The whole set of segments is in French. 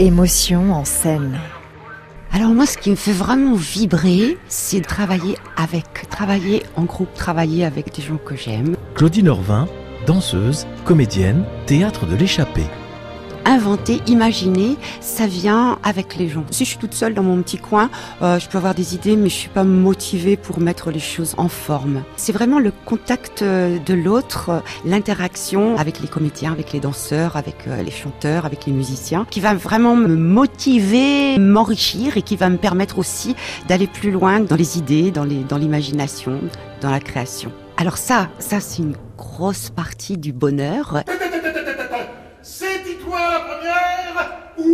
Émotion en scène. Alors moi, ce qui me fait vraiment vibrer, c'est de travailler avec, travailler en groupe, travailler avec des gens que j'aime. Claudine Orvin, danseuse, comédienne, théâtre de l'échappée inventer, imaginer, ça vient avec les gens. Si je suis toute seule dans mon petit coin, euh, je peux avoir des idées, mais je suis pas motivée pour mettre les choses en forme. C'est vraiment le contact euh, de l'autre, euh, l'interaction avec les comédiens, avec les danseurs, avec les chanteurs, avec les musiciens, qui va vraiment me motiver, m'enrichir et qui va me permettre aussi d'aller plus loin dans les idées, dans les, dans l'imagination, dans la création. Alors ça, ça c'est une grosse partie du bonheur.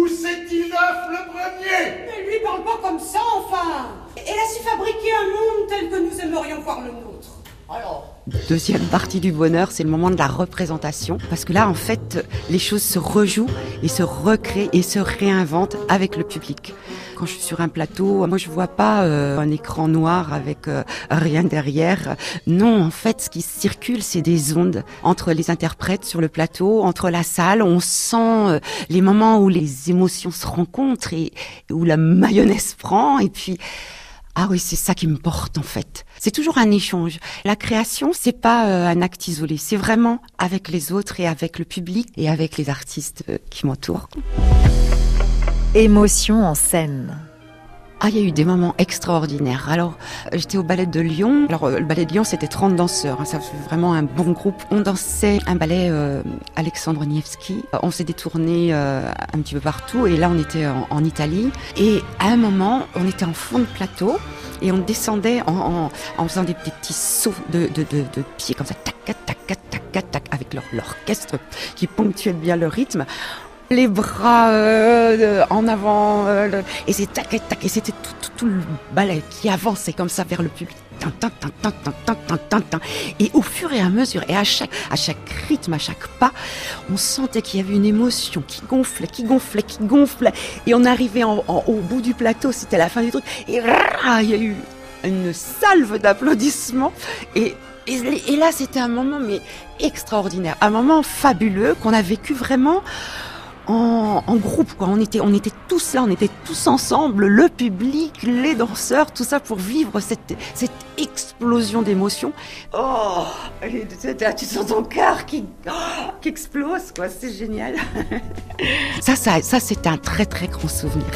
C'est-il neuf le premier? Ne lui parle pas comme ça, enfin Elle a su fabriquer un monde tel que nous aimerions voir le nôtre? Alors Deuxième partie du bonheur, c'est le moment de la représentation. Parce que là, en fait, les choses se rejouent et se recréent et se réinventent avec le public. Quand je suis sur un plateau, moi je vois pas euh, un écran noir avec euh, rien derrière. Non, en fait, ce qui circule, c'est des ondes entre les interprètes sur le plateau, entre la salle. On sent euh, les moments où les émotions se rencontrent et où la mayonnaise prend. Et puis ah oui, c'est ça qui me porte en fait. C'est toujours un échange. La création, c'est pas euh, un acte isolé, c'est vraiment avec les autres et avec le public et avec les artistes euh, qui m'entourent. Émotion en scène. Ah, il y a eu des moments extraordinaires. Alors, euh, j'étais au ballet de Lyon. Alors, le ballet de Lyon, c'était 30 danseurs. Hein. Ça fait vraiment un bon groupe. On dansait un ballet Alexandre Nievski. On s'est détourné un petit peu partout. Et là, on était en, Italie. Et à un moment, on était en fond de plateau. Et on descendait en, faisant des, petits sauts de, pieds comme ça, tac, tac, tac, tac, tac, avec l'orchestre qui ponctuait bien le rythme les bras euh, en avant, euh, et c'est tac, tac, et c'était tout, le ballet qui avançait comme ça vers le public. Et au fur et à mesure, et à chaque, à chaque rythme, à chaque pas, on sentait qu'il y avait une émotion qui gonflait, qui gonflait, qui gonflait. Et on arrivait au bout du plateau, c'était la fin du truc, et il y a eu une salve d'applaudissements. Et et, là, c'était un moment mais extraordinaire, un moment fabuleux qu'on a vécu vraiment en, groupe. Quoi. On, était, on était tous là, on était tous ensemble, le public, les danseurs, tout ça pour vivre cette, cette explosion d'émotions. Oh, tu sens ton cœur qui, oh, qui explose, quoi. C'est génial. ça, ça, ça c'est un très très grand souvenir.